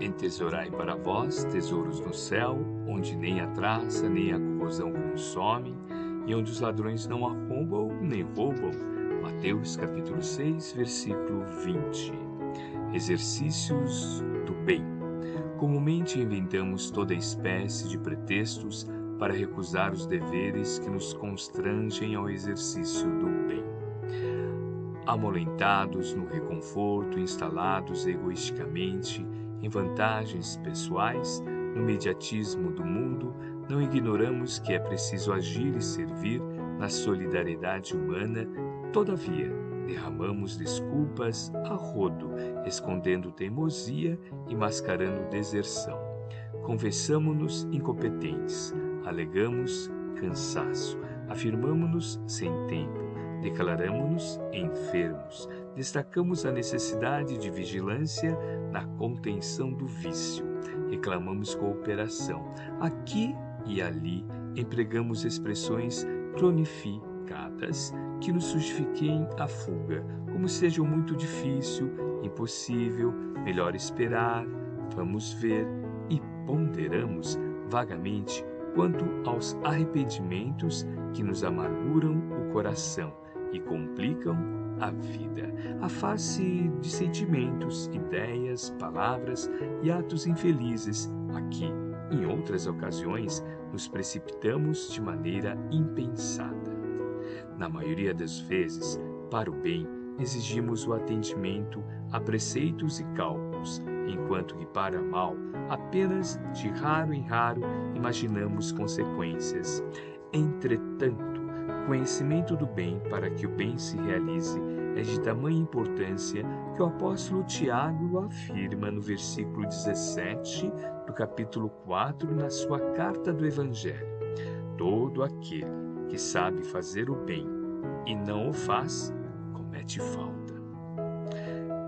Entesourai para vós tesouros no céu, onde nem a traça nem a corrosão consomem, e onde os ladrões não arrombam nem roubam. Mateus capítulo 6, versículo 20. Exercícios do bem. Comumente inventamos toda espécie de pretextos para recusar os deveres que nos constrangem ao exercício do bem. Amolentados no reconforto, instalados egoisticamente em vantagens pessoais, no mediatismo do mundo, não ignoramos que é preciso agir e servir na solidariedade humana, todavia, derramamos desculpas a rodo, escondendo teimosia e mascarando deserção. Confessamo-nos incompetentes, alegamos cansaço, afirmamo-nos sem tempo, declaramo-nos enfermos, destacamos a necessidade de vigilância na contenção do vício, reclamamos cooperação. Aqui e ali empregamos expressões cronificadas que nos justifiquem a fuga, como seja muito difícil, impossível, melhor esperar, vamos ver e ponderamos vagamente quanto aos arrependimentos que nos amarguram o coração e complicam a vida, a face de sentimentos, ideias, palavras e atos infelizes. Aqui, em outras ocasiões, nos precipitamos de maneira impensada. Na maioria das vezes, para o bem, exigimos o atendimento a preceitos e cálculos, enquanto que para mal, apenas de raro em raro imaginamos consequências. Entretanto, conhecimento do bem para que o bem se realize é de tamanha importância que o apóstolo Tiago afirma no versículo 17 do capítulo 4 na sua carta do Evangelho: Todo aquele que sabe fazer o bem e não o faz, comete falta.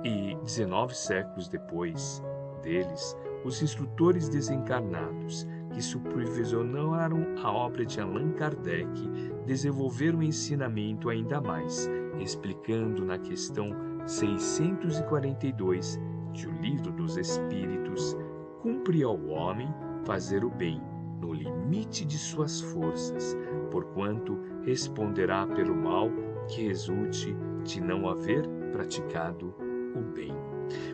E 19 séculos depois deles, os instrutores desencarnados que supervisionaram a obra de Allan Kardec desenvolveram o ensinamento ainda mais, explicando na questão 642 de O Livro dos Espíritos: cumpre ao homem fazer o bem no limite de suas forças, porquanto responderá pelo mal que resulte de não haver praticado o bem.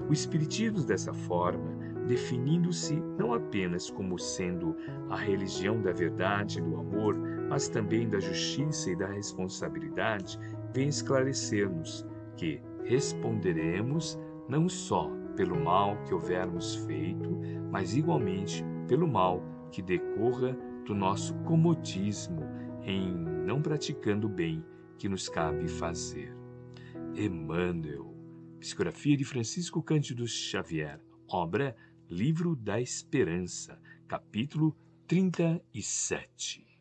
O Espiritismo, dessa forma, definindo-se não apenas como sendo a religião da verdade e do amor, mas também da justiça e da responsabilidade, vem esclarecer-nos que responderemos não só pelo mal que houvermos feito, mas igualmente pelo mal que decorra do nosso comodismo em não praticando o bem que nos cabe fazer. Emmanuel, psicografia de Francisco Cândido Xavier, obra Livro da Esperança, capítulo 37.